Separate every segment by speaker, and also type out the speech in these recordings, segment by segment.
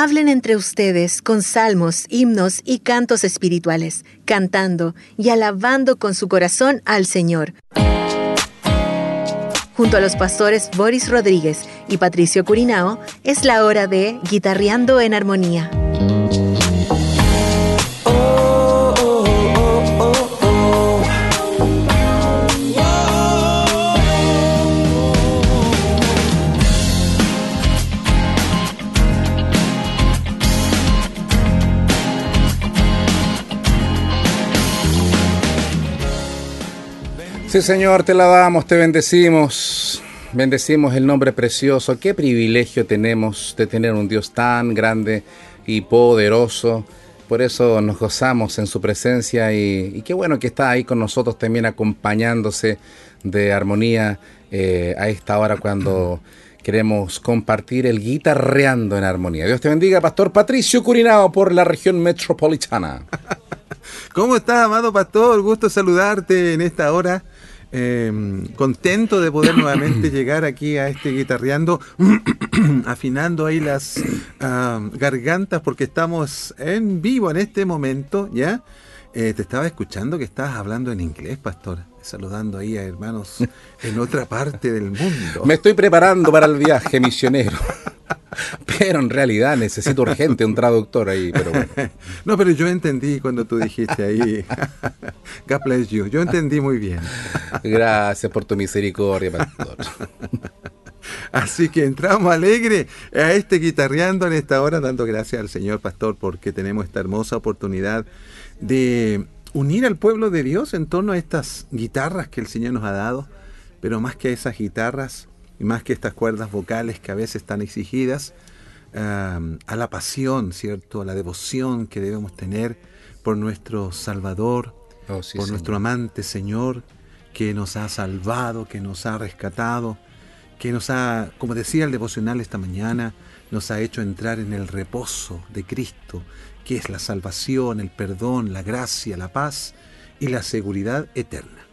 Speaker 1: Hablen entre ustedes con salmos, himnos y cantos espirituales, cantando y alabando con su corazón al Señor. Junto a los pastores Boris Rodríguez y Patricio Curinao, es la hora de Guitarreando en Armonía.
Speaker 2: Sí, Señor, te la damos, te bendecimos. Bendecimos el nombre precioso. Qué privilegio tenemos de tener un Dios tan grande y poderoso. Por eso nos gozamos en su presencia y, qué bueno que está ahí con nosotros también acompañándose de armonía eh, a esta hora cuando queremos compartir el guitarreando en armonía. Dios te bendiga, Pastor Patricio Curinao por la región metropolitana.
Speaker 3: ¿Cómo estás, amado pastor? Gusto saludarte en esta hora. Em, contento de poder nuevamente llegar aquí a este guitarreando, afinando ahí las gargantas porque estamos en vivo en este momento, ¿ya? Eh, te estaba escuchando que estabas hablando en inglés, pastor, saludando ahí a hermanos en otra parte del mundo.
Speaker 2: Me estoy preparando para el viaje misionero. Pero en realidad necesito urgente un traductor ahí. Pero
Speaker 3: No, pero yo entendí cuando tú dijiste ahí. God bless you. Yo entendí muy bien.
Speaker 2: Gracias por tu misericordia, pastor.
Speaker 3: Así que entramos alegre a este guitarreando en esta hora, dando gracias al Señor Pastor porque tenemos esta hermosa oportunidad de unir al pueblo de Dios en torno a estas guitarras que el Señor nos ha dado, pero más que a esas guitarras, y más que estas cuerdas vocales que a veces están exigidas, a la pasión, ¿cierto? A la devoción que debemos tener por nuestro Salvador, oh, por nuestro amante Señor, que nos ha salvado, que nos ha rescatado, que nos ha, como decía el devocional esta mañana, nos ha hecho entrar en el reposo de Cristo, que es la salvación, el perdón, la gracia, la paz y la seguridad eterna.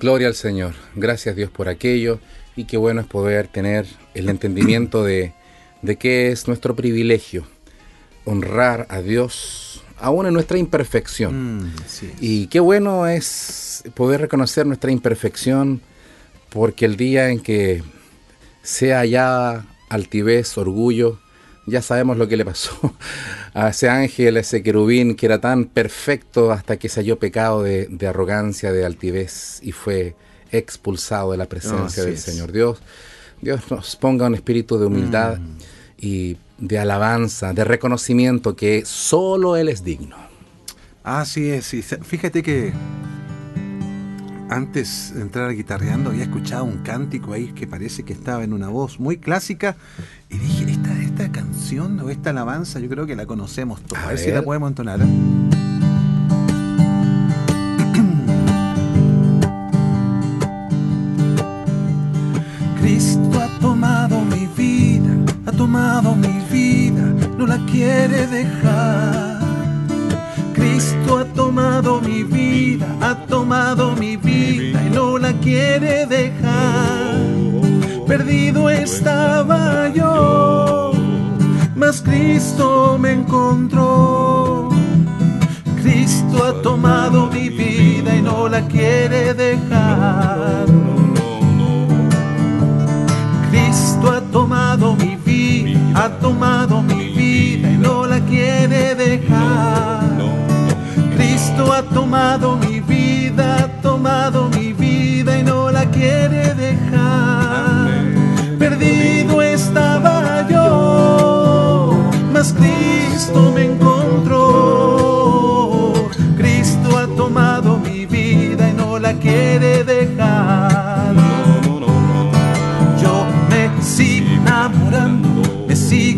Speaker 2: Gloria al Señor. Gracias Dios por aquello y qué bueno es poder tener el entendimiento de, de qué es nuestro privilegio, honrar a Dios aún en nuestra imperfección. Mm, y qué bueno es poder reconocer nuestra imperfección porque el día en que sea ya altivez, orgullo, ya sabemos lo que le pasó a ese ángel, a ese querubín que era tan perfecto hasta que se halló pecado de, de arrogancia, de altivez y fue expulsado de la presencia del Señor. Dios, Dios nos ponga un espíritu de humildad mm. y de alabanza, de reconocimiento que solo Él es digno.
Speaker 3: Así es, fíjate que antes de entrar guitarreando había escuchado un cántico ahí que parece que estaba en una voz muy clásica y dije, esta, esta canción o esta alabanza yo creo que la conocemos todos. A, ver, si la podemos entonar.
Speaker 4: Cristo ha tomado mi vida, ha tomado mi vida, no la quiere dejar. Cristo ha tomado mi vida, ha tomado mi vida y no la quiere dejar. Perdido estaba yo, mas Cristo me encontró. Cristo ha tomado mi vida y no la quiere dejar. Ha tomado mi vida y no la quiere dejar. Cristo ha tomado mi vida, ha tomado mi vida y no la quiere dejar. Perdido estaba yo, mas Cristo me encontró. Cristo ha tomado mi vida y no la quiere dejar.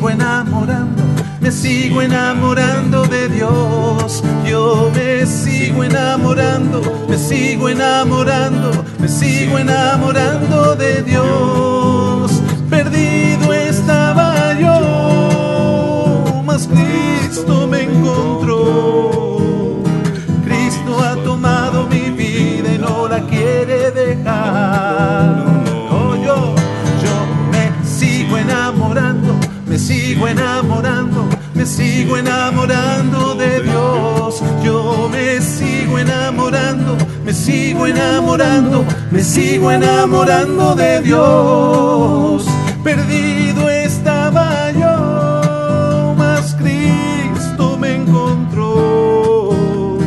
Speaker 4: Sigo enamorando, me sigo enamorando de Dios. Yo me sigo enamorando, me sigo enamorando, me sigo enamorando de Dios. Perdido estaba yo, mas Cristo me encontró. Me sigo enamorando de Dios. Perdido estaba yo, mas Cristo me encontró.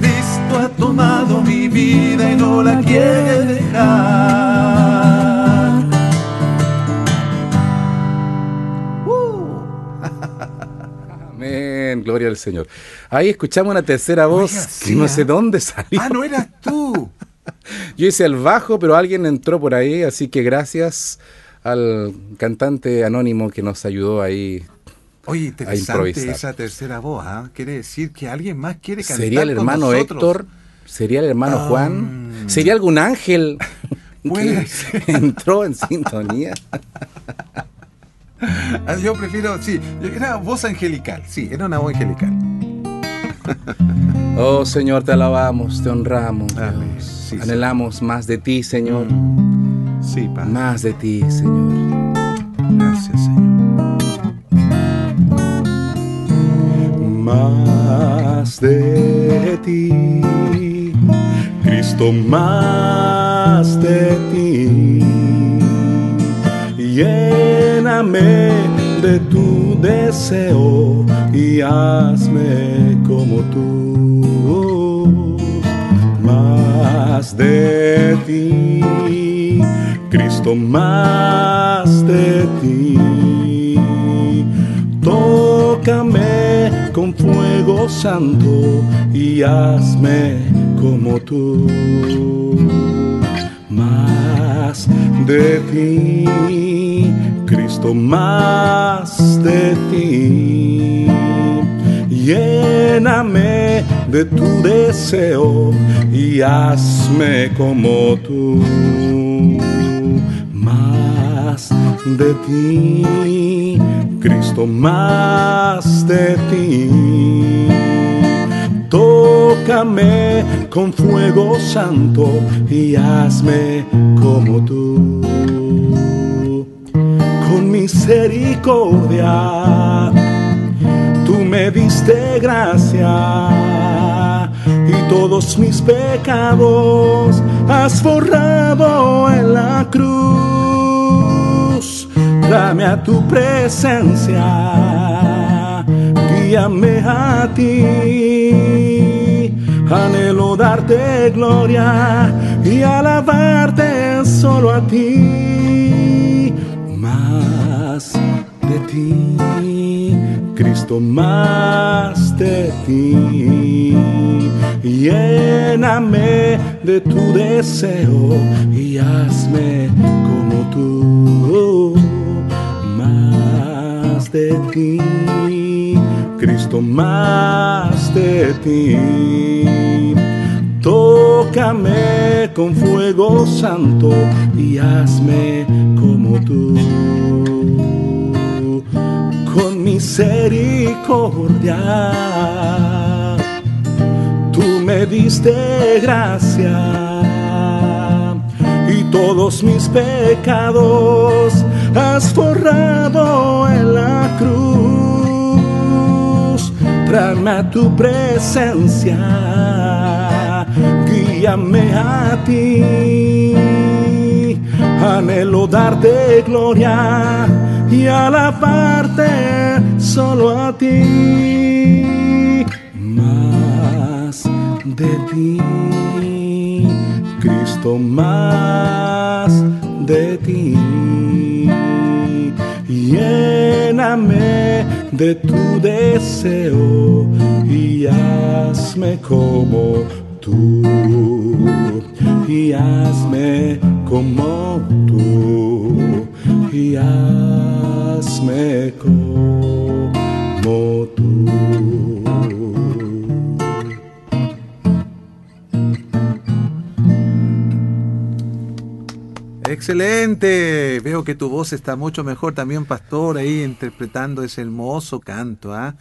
Speaker 4: Cristo ha tomado mi vida y no la quiere dejar.
Speaker 2: Amén, gloria al Señor. Ahí escuchamos una tercera voz que no
Speaker 3: ¿ah?
Speaker 2: sé dónde salió.
Speaker 3: Ah, no eras tú.
Speaker 2: Yo hice el bajo, pero alguien entró por ahí, así que gracias al cantante anónimo que nos ayudó ahí.
Speaker 3: Oye, interesante
Speaker 2: improvisar.
Speaker 3: esa tercera voz, ¿ah? Quiere decir que alguien más quiere cantar
Speaker 2: ¿Sería el hermano. Héctor? ¿Sería el hermano
Speaker 3: Ah.
Speaker 2: Juan? ¿Sería algún ángel que entró en sintonía?
Speaker 3: Ah, Yo prefiero, sí, era voz angelical, sí, era una voz angelical.
Speaker 2: Oh Señor, te alabamos, te honramos.
Speaker 3: Amén. Sí.
Speaker 2: Anhelamos más de ti, Señor.
Speaker 3: Mm. Sí, Padre.
Speaker 2: Más de ti, Señor.
Speaker 3: Gracias, Señor.
Speaker 5: más de ti, Cristo más de ti. Lléname de tu deseo y hazme como tú. Más de ti, Cristo más de ti. Tócame con fuego santo y hazme como tú. Más de ti, Cristo, más de ti. Lléname de tu deseo y hazme como tú. Más de ti, Cristo, más de ti. Tócame con fuego santo y hazme como tú. Misericordia, tú me diste gracia y todos mis pecados has borrado en la cruz. Dame a tu presencia, guíame a ti. Anhelo darte gloria y alabarte solo a ti. Más de ti, Cristo, más de ti. Lléname de tu deseo y hazme como tú. Más de ti, Cristo, más de ti. Tócame con fuego santo y hazme tú. Con misericordia, tú me diste gracia y todos mis pecados has forrado en la cruz. Tráeme a tu presencia, guíame a ti. Anhelo darte gloria y alabarte solo a ti. Más de ti, Cristo, más de ti. Lléname de tu deseo y hazme como tú. Y hazme como tú. Y hazme como
Speaker 3: Excelente. Veo que tu voz está mucho mejor también, pastor, ahí interpretando ese hermoso canto. ¿ah?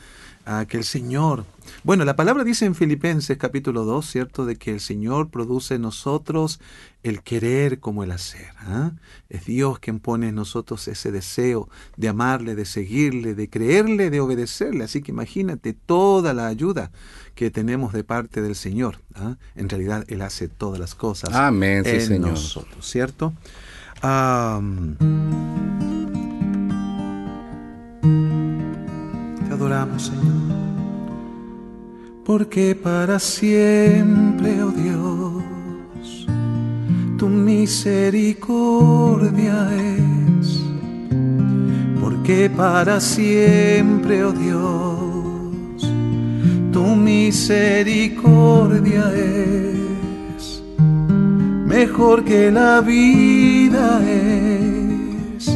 Speaker 3: Que el Señor
Speaker 4: Bueno, la palabra dice en Filipenses capítulo 2, ¿cierto? De que el Señor produce en nosotros el querer como el hacer. ¿ah? Es Dios quien pone en nosotros ese deseo de amarle, de seguirle, de creerle, de obedecerle. Así que imagínate toda la ayuda que tenemos de parte del Señor. ¿ah? En realidad Él hace todas las cosas
Speaker 2: Amén, sí,
Speaker 4: en
Speaker 2: Señor.
Speaker 4: nosotros, ¿cierto? Te adoramos, Señor. Porque para siempre, oh Dios, tu misericordia es. Porque para siempre, oh Dios, tu misericordia es. Mejor que la vida es,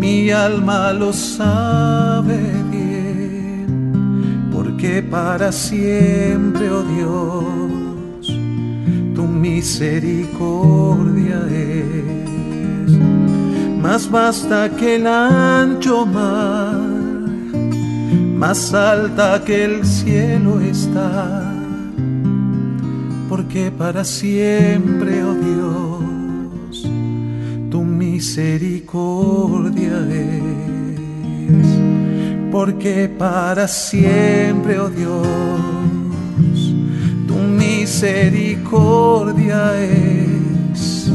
Speaker 4: mi alma lo sabe bien, porque para siempre, oh Dios, tu misericordia es. Más basta que el ancho mar, más alta que el cielo está porque para siempre, oh Dios, tu misericordia es. Porque para siempre, oh Dios, tu misericordia es.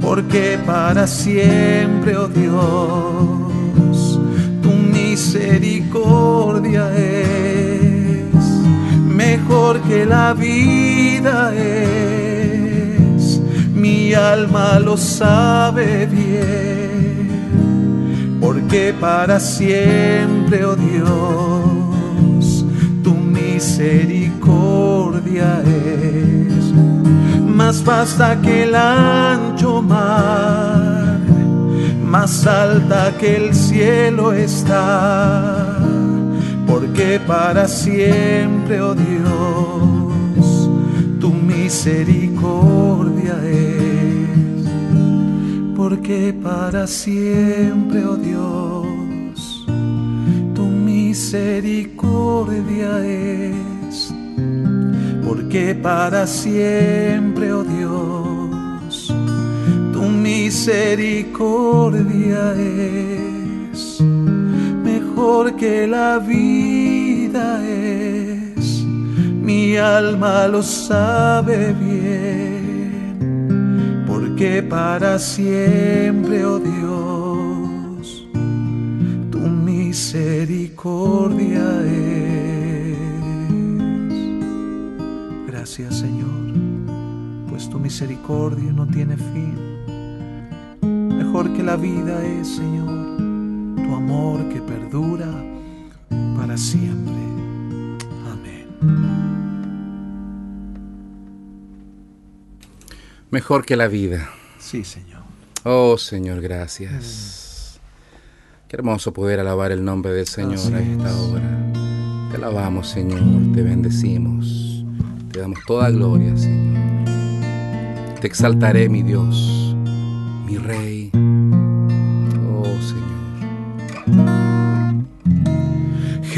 Speaker 4: Porque para siempre, oh Dios, misericordia es mejor que la vida es, mi alma lo sabe bien, porque para siempre, oh Dios, tu misericordia es. Más basta que el ancho mar, más alta que el cielo está porque para siempre, oh Dios, tu misericordia es. Porque para siempre, oh Dios, tu misericordia es. Porque para siempre, oh Dios, misericordia es porque la vida es, mi alma lo sabe bien, porque para siempre, oh Dios, tu misericordia es. Gracias Señor, pues tu misericordia no tiene fin, mejor que la vida es, Señor tu amor que perdura para siempre. Amén.
Speaker 2: Mejor que la vida.
Speaker 4: Sí, Señor.
Speaker 2: Oh Señor, gracias. Qué hermoso poder alabar el nombre del Señor
Speaker 4: Así
Speaker 2: a esta
Speaker 4: es.
Speaker 2: hora. Te alabamos, Señor, te bendecimos. Te damos toda gloria, Señor. Te exaltaré, mi Dios, mi Rey.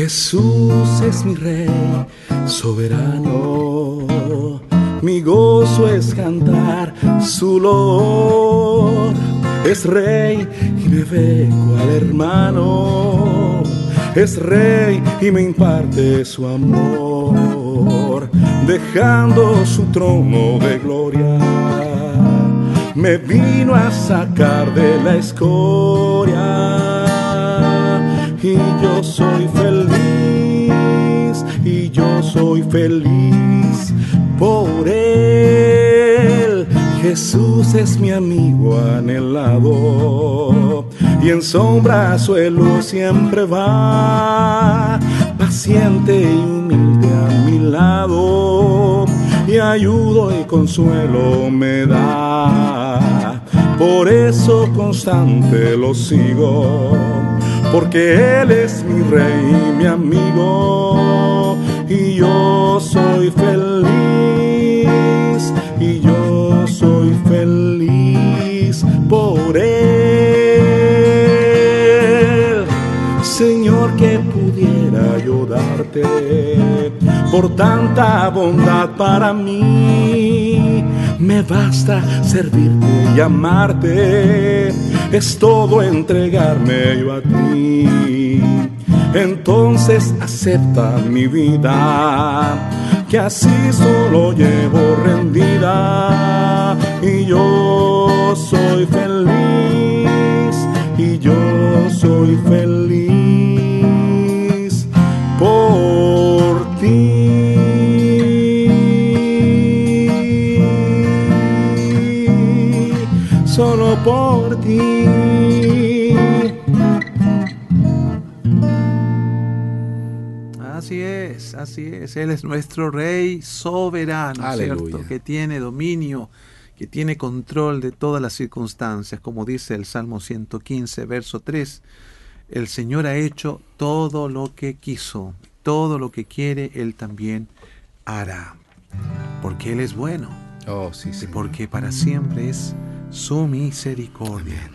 Speaker 5: Jesús es mi rey soberano, mi gozo es cantar su loor. Es rey y me ve cual hermano, es rey y me imparte su amor, dejando su trono de gloria. Me vino a sacar de la escoria y yo soy feliz, y yo soy feliz por él. Jesús es mi amigo anhelado, y en sombra suelo siempre va, paciente y humilde a mi lado, y ayudo y consuelo me da. Por eso constante lo sigo porque Él es mi rey mi amigo, y yo soy feliz, y yo soy feliz por Él. Señor, que pudiera yo darte por tanta bondad para mí. Me basta servirte y amarte, es todo entregarme yo a ti. Entonces acepta mi vida, que así solo llevo rendida y yo soy feliz y yo soy feliz por ti, solo por
Speaker 3: así es. Él es nuestro Rey soberano,
Speaker 2: Aleluya.
Speaker 3: ¿cierto? Que tiene dominio, que tiene control de todas las circunstancias. Como dice el Salmo 115, verso 3. El Señor ha hecho todo lo que quiso, todo lo que quiere, Él también hará. Porque Él es bueno
Speaker 2: Oh, sí,
Speaker 3: y
Speaker 2: sí.
Speaker 3: porque para siempre es su misericordia.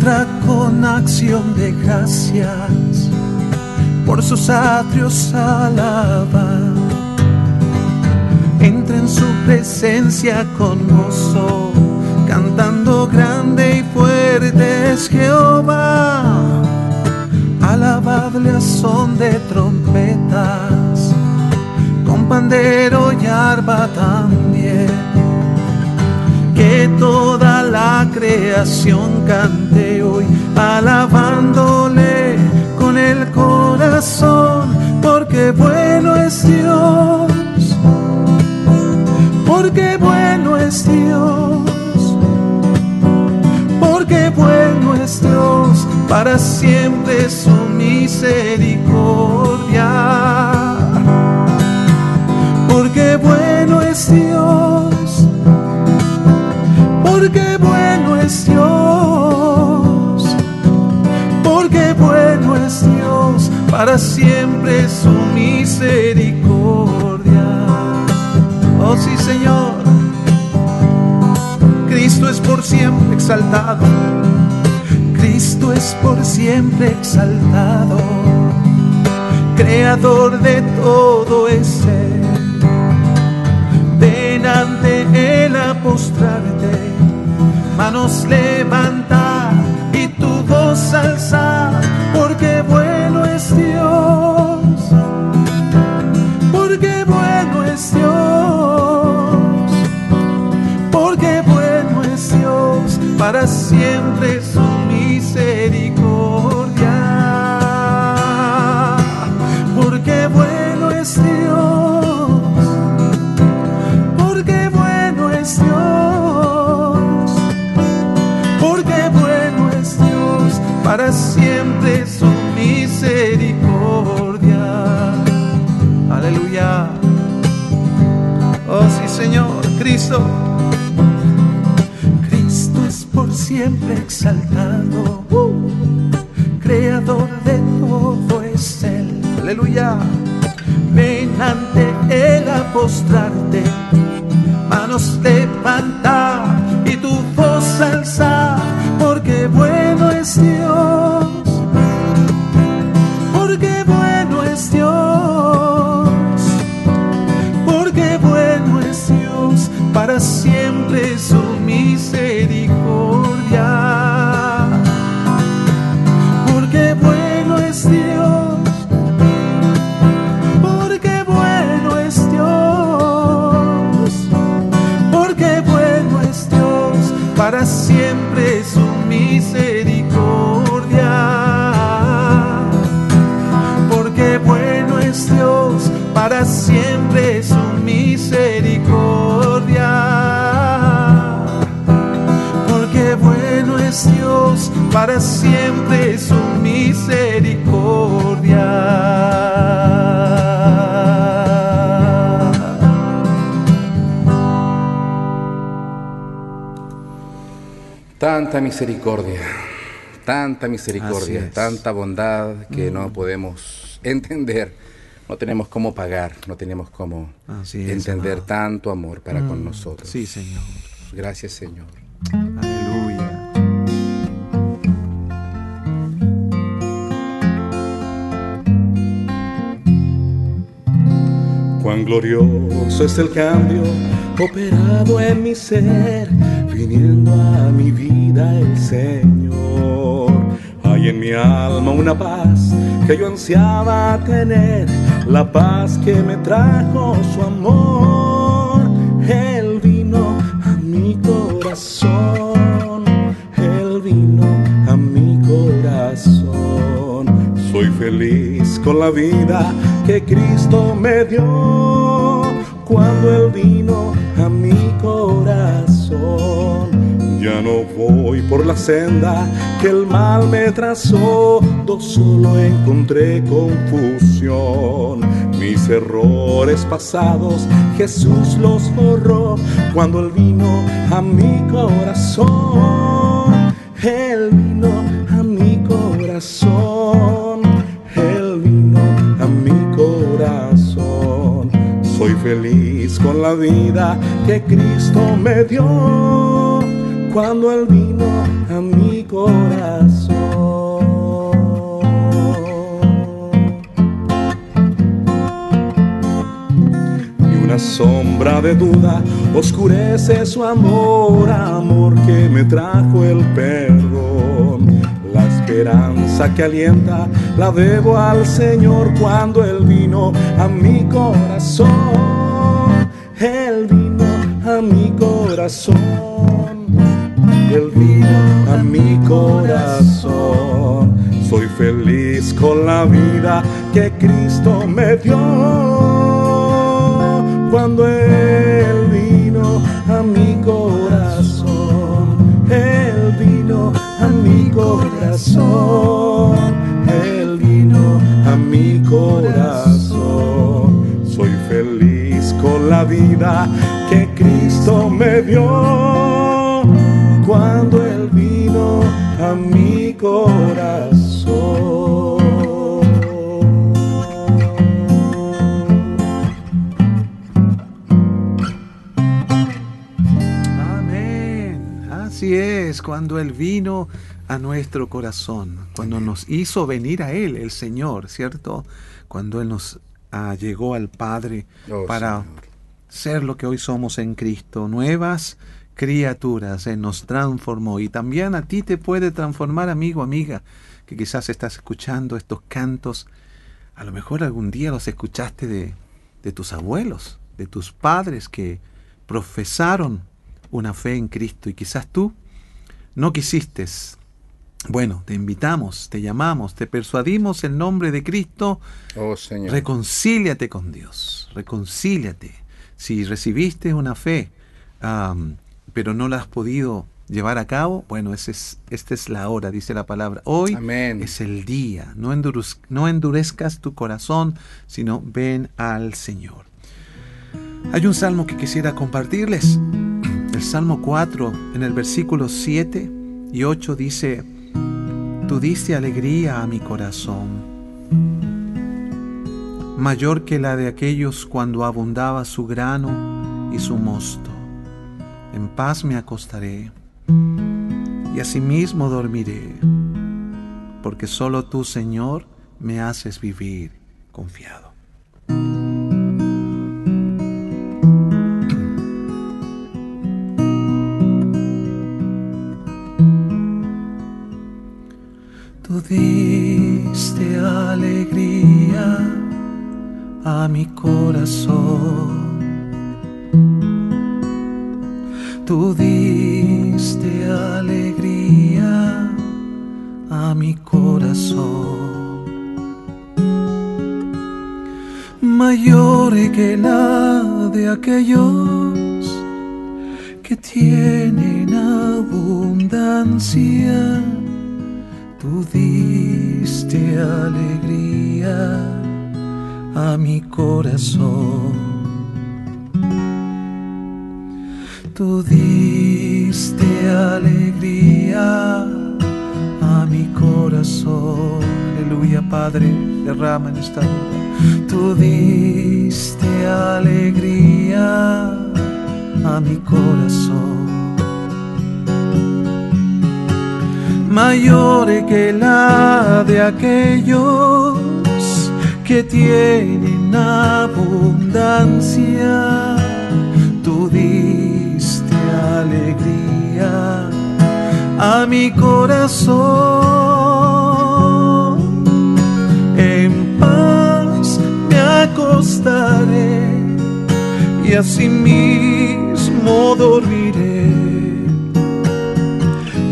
Speaker 4: Entra con acción de gracias, por sus atrios alaba. Entra en su presencia con gozo, cantando grande y fuerte es Jehová. Alabadle a son de trompetas, con pandero y arpa también que toda la creación hoy, alabándole con el corazón, porque bueno es Dios, porque bueno es Dios, porque bueno es Dios, para siempre su misericordia, porque bueno es Dios. Porque bueno es Dios, para siempre su misericordia. Oh sí, Señor, Cristo es por siempre exaltado, Cristo es por siempre exaltado, creador de todo es Él. Ven ante Él a postrarte. Manos levanta y tu voz alza, porque bueno es Dios, porque bueno es Dios, porque bueno es Dios, para siempre su misericordia, porque bueno es Dios, postrarte, manos levanta
Speaker 2: Tanta misericordia, tanta misericordia, tanta bondad que no podemos entender no tenemos cómo pagar, no tenemos cómo
Speaker 4: Así es,
Speaker 2: entender
Speaker 4: amado.
Speaker 2: tanto amor para con
Speaker 4: Mm,
Speaker 2: nosotros.
Speaker 4: Sí, Señor.
Speaker 2: Gracias, Señor.
Speaker 4: Aleluya.
Speaker 5: Cuán glorioso es el cambio operado en mi ser, viniendo a mi vida el Señor. Hay en mi alma una paz que yo ansiaba tener, la paz que me trajo su amor. Él vino a mi corazón, Él vino a mi corazón. Soy feliz con la vida que Cristo me dio cuando Él vino a mi corazón. Ya no voy por la senda que el mal me trazó, solo encontré confusión. Mis errores pasados Jesús los borró cuando Él vino a mi corazón. Él vino a mi corazón. Con la vida que Cristo me dio cuando Él vino a mi corazón. Ni una sombra de duda oscurece su amor, amor que me trajo el perdón. La esperanza que alienta la debo al Señor cuando Él vino a mi corazón. Mi corazón. Él vino a mi corazón. Soy feliz con la vida que Cristo me dio. Cuando Él vino a mi corazón. Él vino a mi corazón. Él vino a mi corazón. Soy feliz con la vida me dio cuando Él vino a mi corazón.
Speaker 4: Amén. Así es, cuando Él vino a nuestro corazón, cuando nos hizo venir a Él, el Señor, ¿cierto? Cuando Él nos ah, llegó al Padre
Speaker 2: Oh,
Speaker 4: para
Speaker 2: Señor.
Speaker 4: Ser lo que hoy somos en Cristo, nuevas criaturas, Él nos transformó y también a ti te puede transformar, amigo, amiga, que quizás estás escuchando estos cantos, a lo mejor algún día los escuchaste de, de tus abuelos, de tus padres que profesaron una fe en Cristo y quizás tú no quisiste. Bueno, te invitamos, te llamamos, te persuadimos en nombre de Cristo
Speaker 2: Oh, Señor.
Speaker 4: Reconcíliate con Dios, reconcíliate. Si recibiste una fe, pero no la has podido llevar a cabo, bueno, ese es, esta es la hora, dice la palabra. Hoy
Speaker 2: Amén.
Speaker 4: es el día. No, no endurezcas tu corazón, sino ven al Señor. Hay un salmo que quisiera compartirles. El Salmo 4, en el versículo 7 y 8 dice, Tú diste alegría a mi corazón mayor que la de aquellos cuando abundaba su grano y su mosto. En paz me acostaré y asimismo dormiré, porque solo tú, Señor, me haces vivir confiado. Tú diste alegría a mi corazón. Tú diste alegría a mi corazón. Mayor que la de aquellos que tienen abundancia. Tú diste alegría a mi corazón. Tú diste alegría a mi corazón. Aleluya, Padre, derrama en esta hora. Tú diste alegría a mi corazón. Mayor que la de aquellos que tienen abundancia. Tú diste alegría a mi corazón. En paz me acostaré y asimismo dormiré.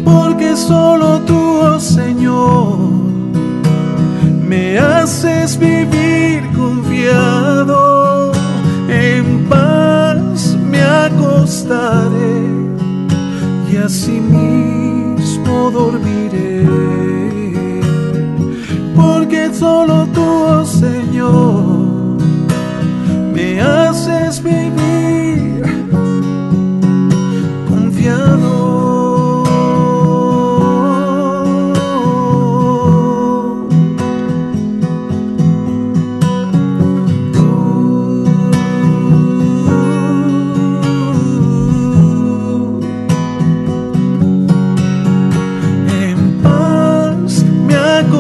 Speaker 4: Porque solo tú, oh Señor, me haces vivir confiado. En paz me acostaré y asimismo dormiré. Porque solo tú, oh Señor, me haces vivir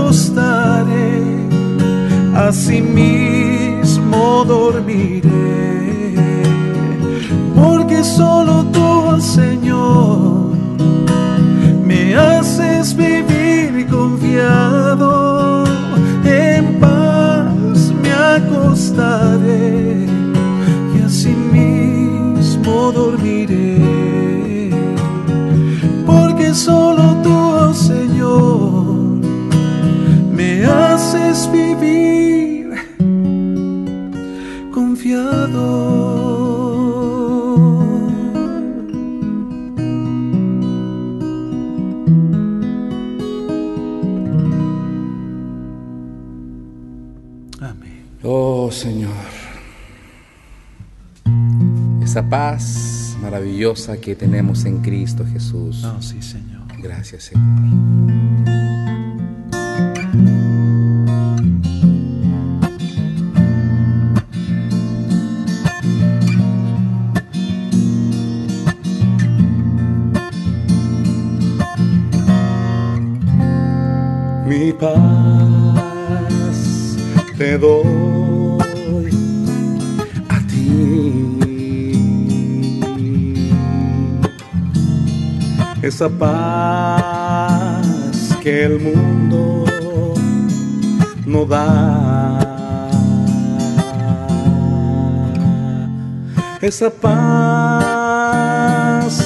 Speaker 4: acostaré, asimismo dormiré, porque solo paz
Speaker 2: maravillosa que tenemos en Cristo Jesús.
Speaker 4: Oh, sí, Señor.
Speaker 2: Gracias Señor.
Speaker 5: mi paz te doy Esa paz que el mundo no da. Esa paz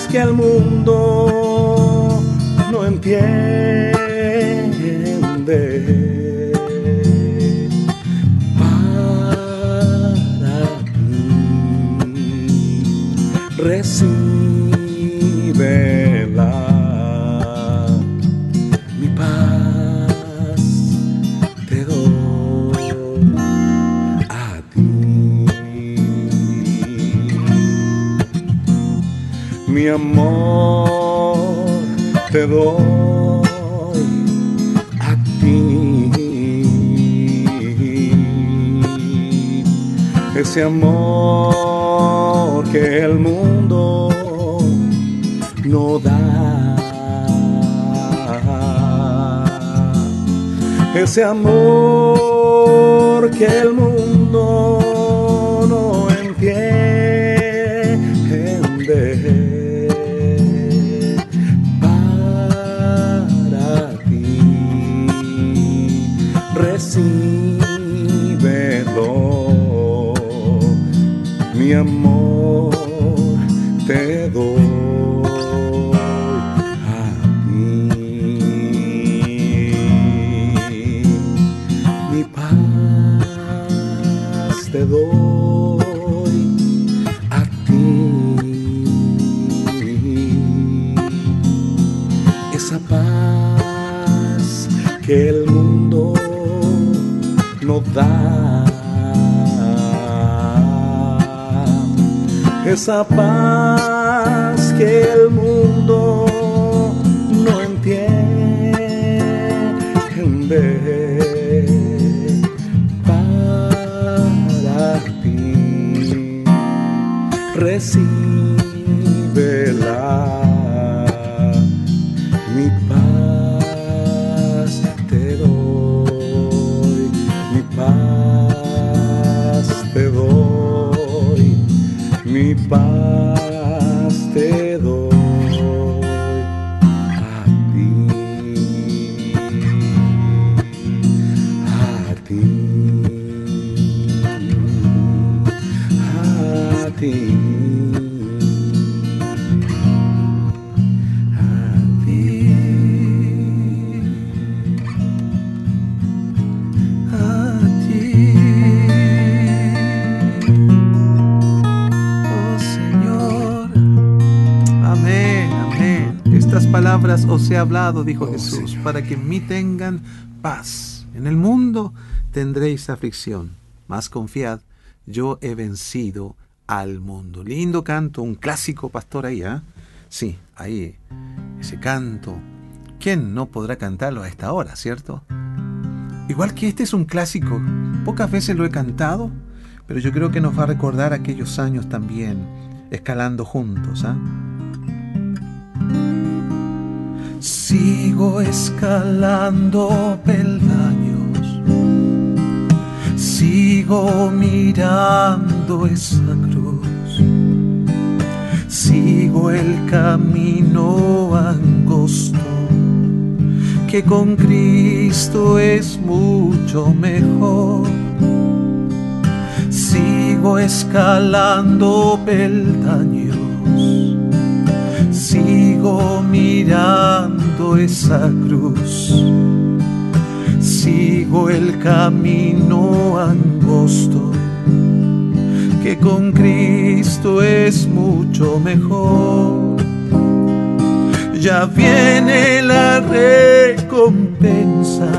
Speaker 5: que el mundo no entiende. Para ti recíbela mi amor te doy a ti. Ese amor que el mundo no da. Ese amor que el mundo no entiende esa paz que el mundo no da. Esa paz que el mundo
Speaker 3: palabras os he hablado, dijo oh, Jesús, para que en mí tengan paz. En el mundo tendréis aflicción, mas confiad, yo he vencido al mundo. Lindo canto, un clásico pastor ahí, ¿ah? Sí, ahí, ese canto. ¿Quién no podrá cantarlo a esta hora, cierto? Igual que este es un clásico, pocas veces lo he cantado, pero yo creo que nos va a recordar aquellos años también, escalando juntos, ¿ah?
Speaker 4: Sigo escalando peldaños, sigo mirando esa cruz, sigo el camino angosto, que con Cristo es mucho mejor. Sigo escalando peldaños. Sigo mirando esa cruz, sigo el camino angosto, que con Cristo es mucho mejor. Ya viene la recompensa,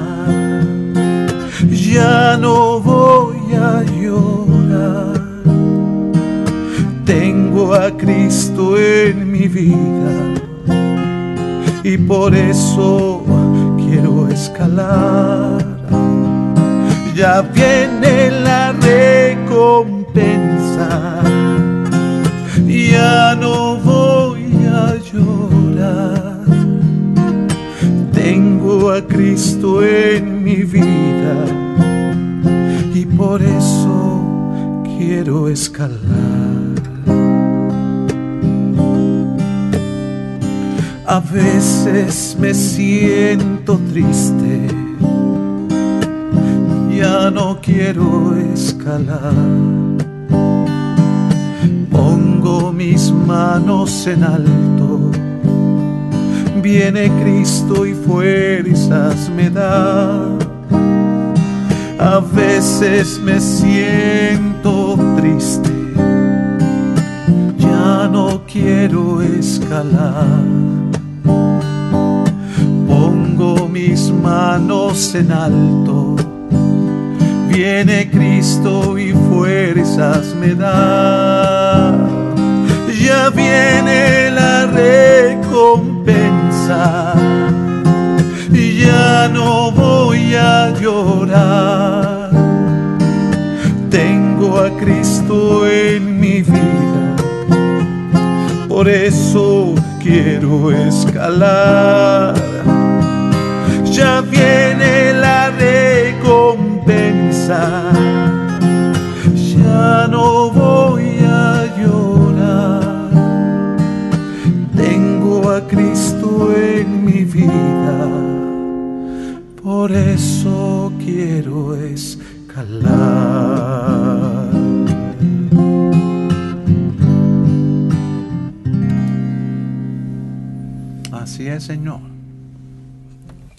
Speaker 4: ya no voy a llorar. Tengo a Cristo en mi vida y por eso quiero escalar. Ya viene la recompensa, ya no voy a llorar. Tengo a Cristo en mi vida y por eso quiero escalar. A veces me siento triste, ya no quiero escalar. Pongo mis manos en alto, viene Cristo y fuerzas me da. A veces me siento triste, ya no quiero escalar mis manos en alto. Viene Cristo y fuerzas me da. Ya viene la recompensa. Ya no voy a llorar. Tengo a Cristo en mi vida. Por eso quiero escalar viene la recompensa. Ya no voy a llorar. Tengo a Cristo en mi vida. Por eso quiero escalar. Así es, Señor.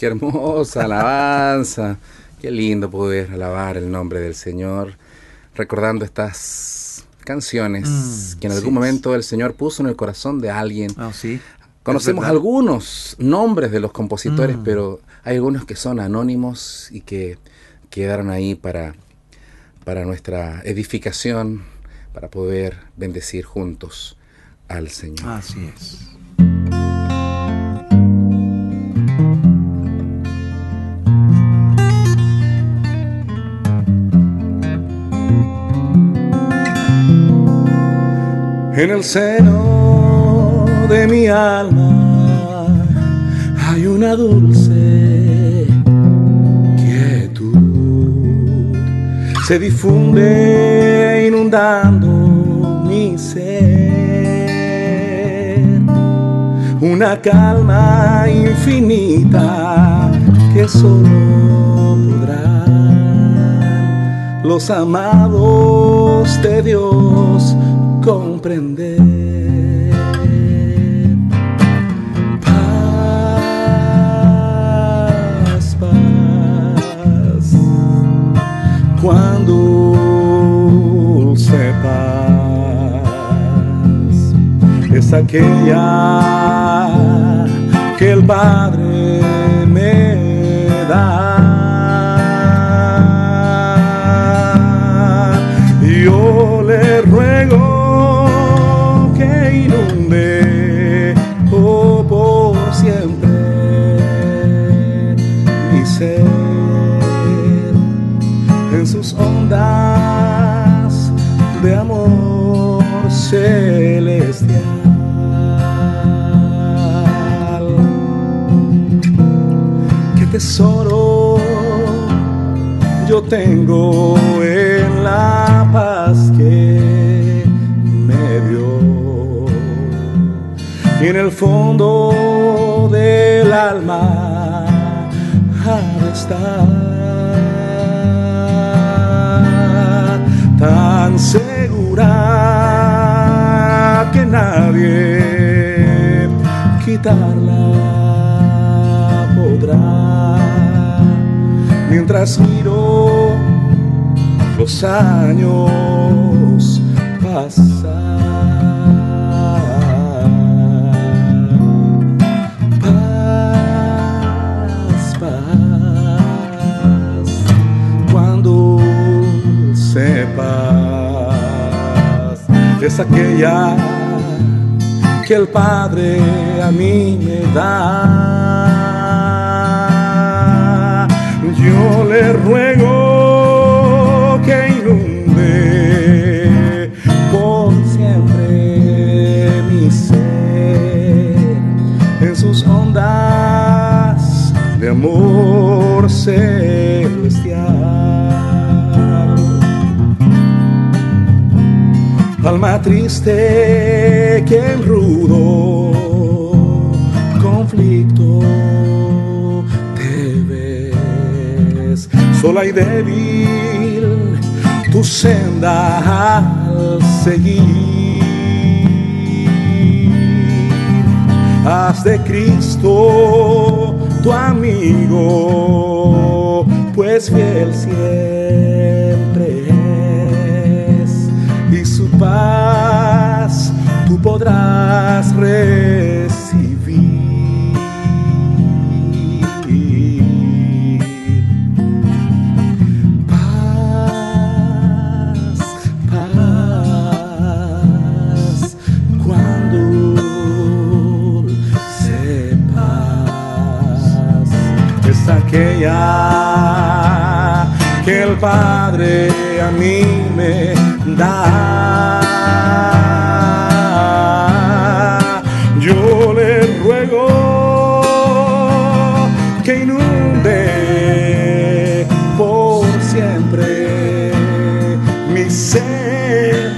Speaker 2: Qué hermosa alabanza. Qué lindo poder alabar el nombre del Señor, recordando estas canciones mm, que en algún momento el Señor puso en el corazón de alguien.
Speaker 3: Ah, sí.
Speaker 2: Conocemos algunos nombres de los compositores, mm. pero hay algunos que son anónimos y que quedaron ahí para, para nuestra edificación, para poder bendecir juntos al Señor.
Speaker 3: Así es.
Speaker 5: En el seno de mi alma hay una dulce quietud. Se difunde inundando mi ser. Una calma infinita que solo podrán los amados de Dios comprender. Paz, paz, cuando sepas es aquella que el Padre me da. Yo le ruego tesoro yo tengo en la paz que me dio. Y en el fondo del alma ha estar tan segura que nadie quitarla mientras miro los años pasar. Paz, paz, cuando sepas es aquella que el Padre a mí me da. Yo le ruego que inunde por siempre mi ser en sus ondas de amor celestial. Alma triste que en sola y débil tu senda al seguir. Haz de Cristo tu amigo, pues fiel siempre es, y su paz tú podrás recibir. Padre a mí me da. Yo le ruego que inunde por siempre mi ser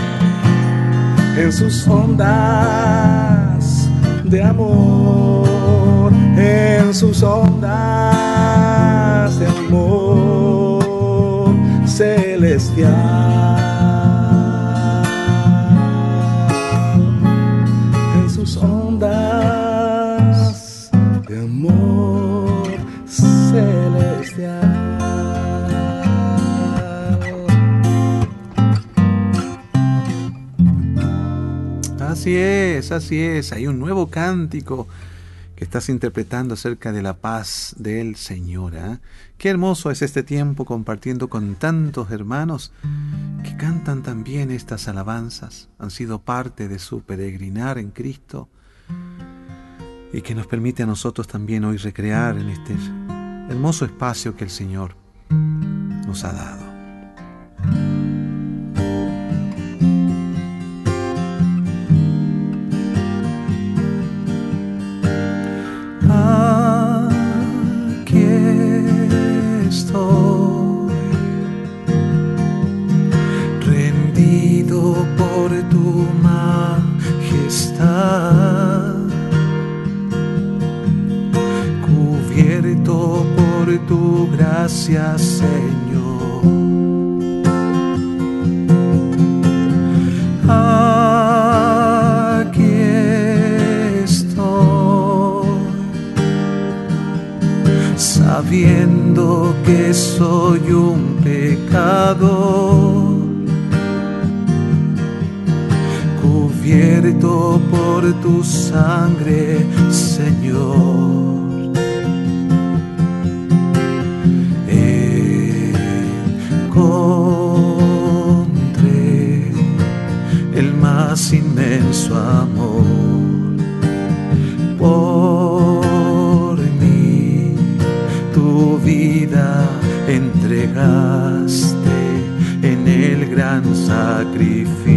Speaker 5: en sus ondas de amor, en sus ondas de amor celestial, en sus ondas de amor celestial.
Speaker 3: Así es, así es. Hay un nuevo cántico que estás interpretando acerca de la paz del Señor. ¿ah? Qué hermoso es este tiempo compartiendo con tantos hermanos que cantan también estas alabanzas. Han sido parte de su peregrinar en Cristo y que nos permite a nosotros también hoy recrear en este hermoso espacio que el Señor nos ha dado.
Speaker 4: Cubierto por tu gracia, Señor. Aquí estoy sabiendo que soy un pecador, cubierto por tu sangre, Señor. Encontré el más inmenso amor por mí, tu vida entregaste en el gran sacrificio.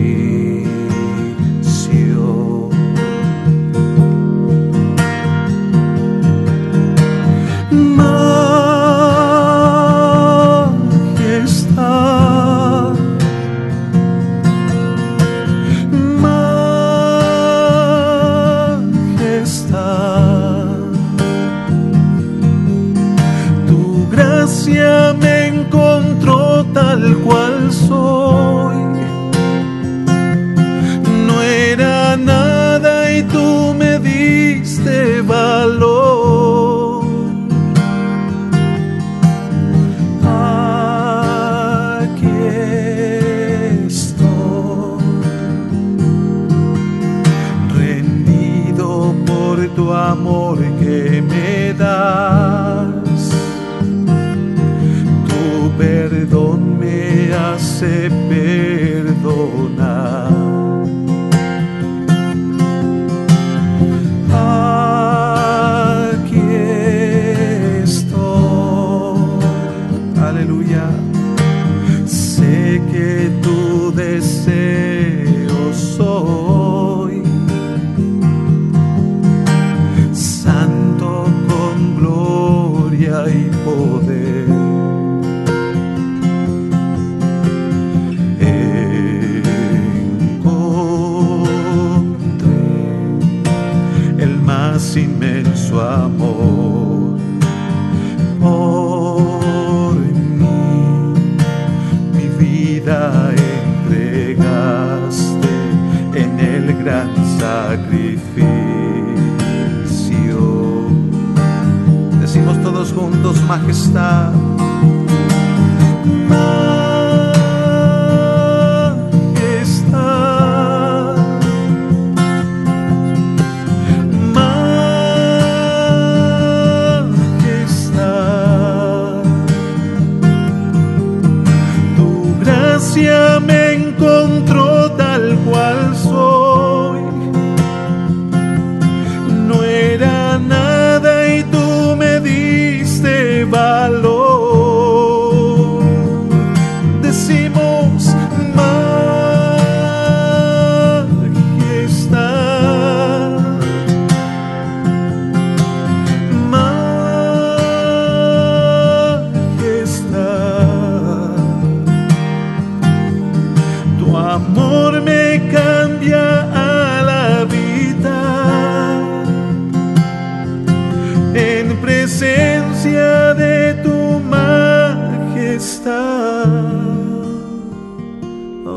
Speaker 4: Cual gloria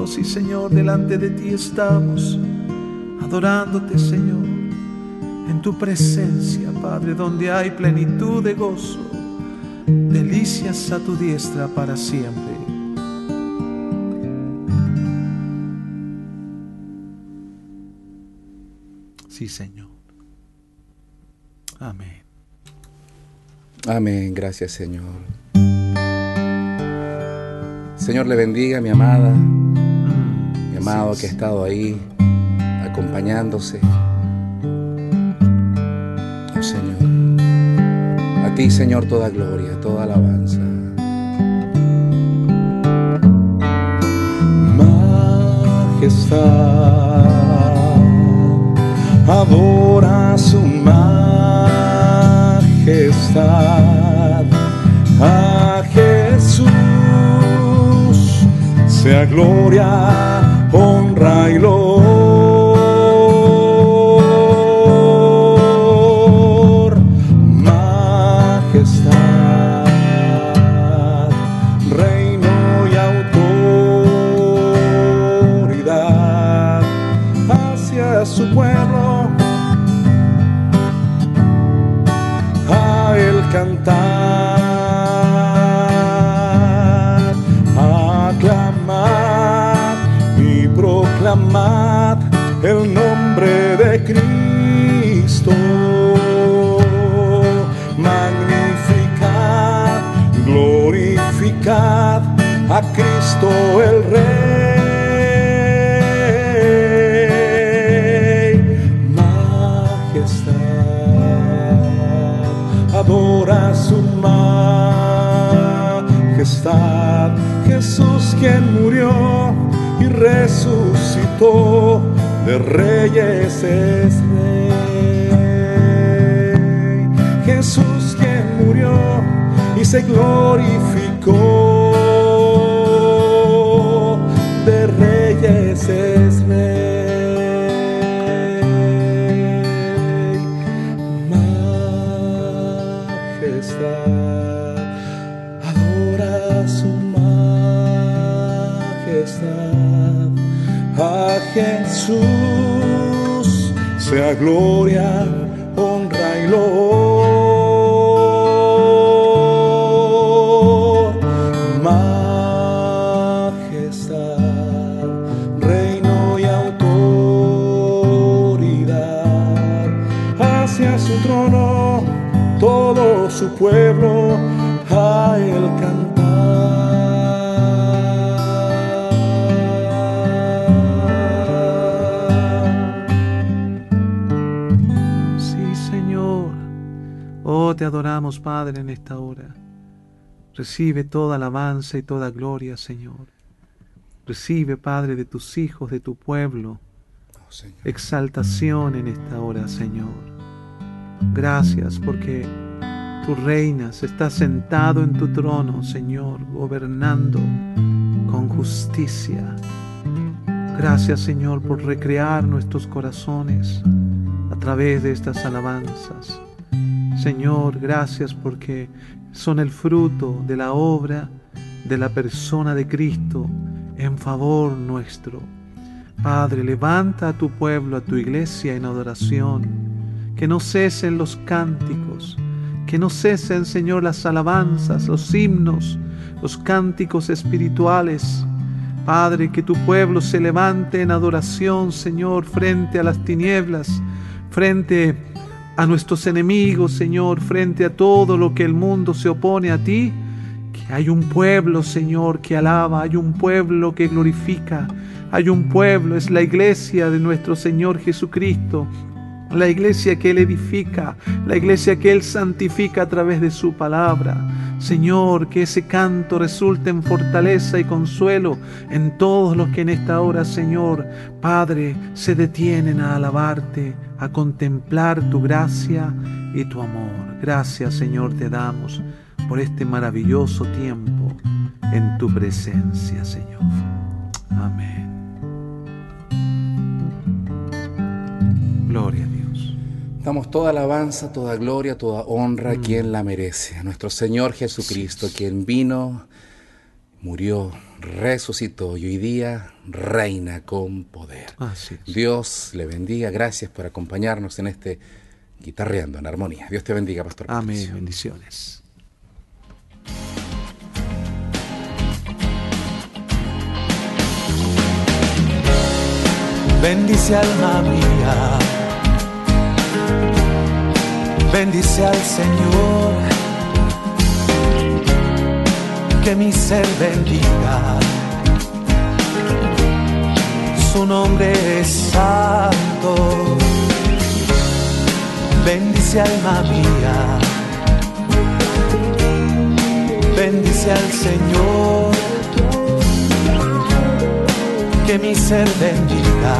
Speaker 4: Oh sí, Señor, delante de ti estamos, adorándote, Señor, en tu presencia, Padre, donde hay plenitud de gozo, delicias a tu diestra para siempre. Sí, Señor. Amén.
Speaker 2: Amén, gracias Señor. Señor le bendiga, mi amada, amado que ha estado ahí acompañándose. Oh Señor, a ti Señor toda gloria, toda alabanza.
Speaker 5: majestad. Adora su majestad. A Jesús sea gloria, honra y loor. Cristo el Rey. Majestad, adora su majestad. Jesús quien murió y resucitó de reyes es rey. Jesús quien murió y se glorificó
Speaker 4: Padre, en esta hora. Recibe toda alabanza y toda gloria, Señor. Recibe, Padre, de tus hijos, de tu pueblo,
Speaker 2: Oh, Señor.
Speaker 4: exaltación en esta hora, Señor. Gracias porque tú reinas, estás sentado en tu trono, Señor, gobernando con justicia. Gracias, Señor, por recrear nuestros corazones a través de estas alabanzas. Señor, gracias porque son el fruto de la obra de la persona de Cristo en favor nuestro. Padre, levanta a tu pueblo, a tu iglesia en adoración. Que no cesen los cánticos, que no cesen, Señor, las alabanzas, los himnos, los cánticos espirituales. Padre, que tu pueblo se levante en adoración, Señor, frente a las tinieblas, frente a nuestros enemigos, Señor, frente a todo lo que el mundo se opone a ti. Que hay un pueblo, Señor, que alaba, hay un pueblo que glorifica, hay un pueblo, es la iglesia de nuestro Señor Jesucristo, la iglesia que Él edifica, la iglesia que Él santifica a través de su palabra. Señor, que ese canto resulte en fortaleza y consuelo en todos los que en esta hora, Señor, Padre, se detienen a alabarte, a contemplar tu gracia y tu amor. Gracias, Señor, te damos por este maravilloso tiempo en tu presencia, Señor. Amén. Gloria a Dios.
Speaker 2: Damos toda alabanza, toda gloria, toda honra a quien la merece. A nuestro Señor Jesucristo, quien vino, murió, resucitó y hoy día reina con poder.
Speaker 4: Así es.
Speaker 2: Dios le bendiga. Gracias por acompañarnos en este Guitarreando en Armonía. Dios te bendiga, Pastor.
Speaker 4: Amén.
Speaker 2: Patricio.
Speaker 4: Bendiciones.
Speaker 6: Bendice alma mía, bendice al Señor, que mi ser bendiga. Su nombre es santo. Bendice alma mía, bendice al Señor que mi ser bendiga.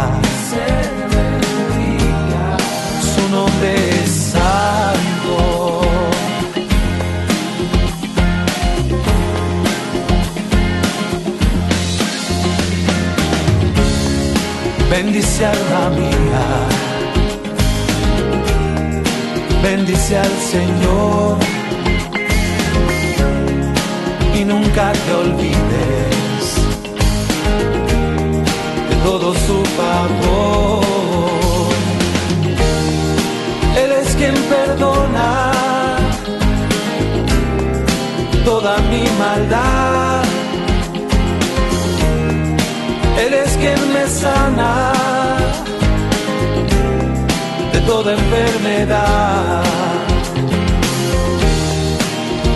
Speaker 6: Su nombre es santo. Bendice alma mía, bendice al Señor y nunca te olvides de todo su favor. Él es quien perdona toda mi maldad. Quien me sana
Speaker 4: toda enfermedad.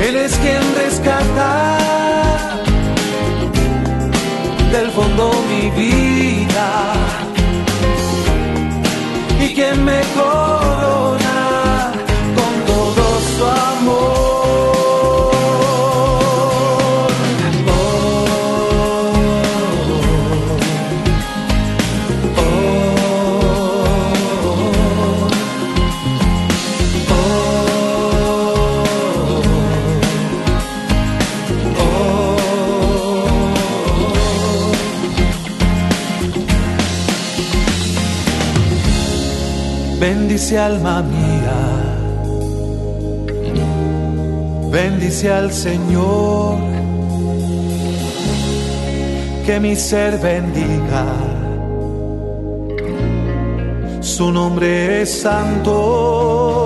Speaker 4: Él es quien rescata del fondo mi vida y quien me corona Bendice alma mía, bendice al Señor, que mi ser bendiga. Su nombre es santo.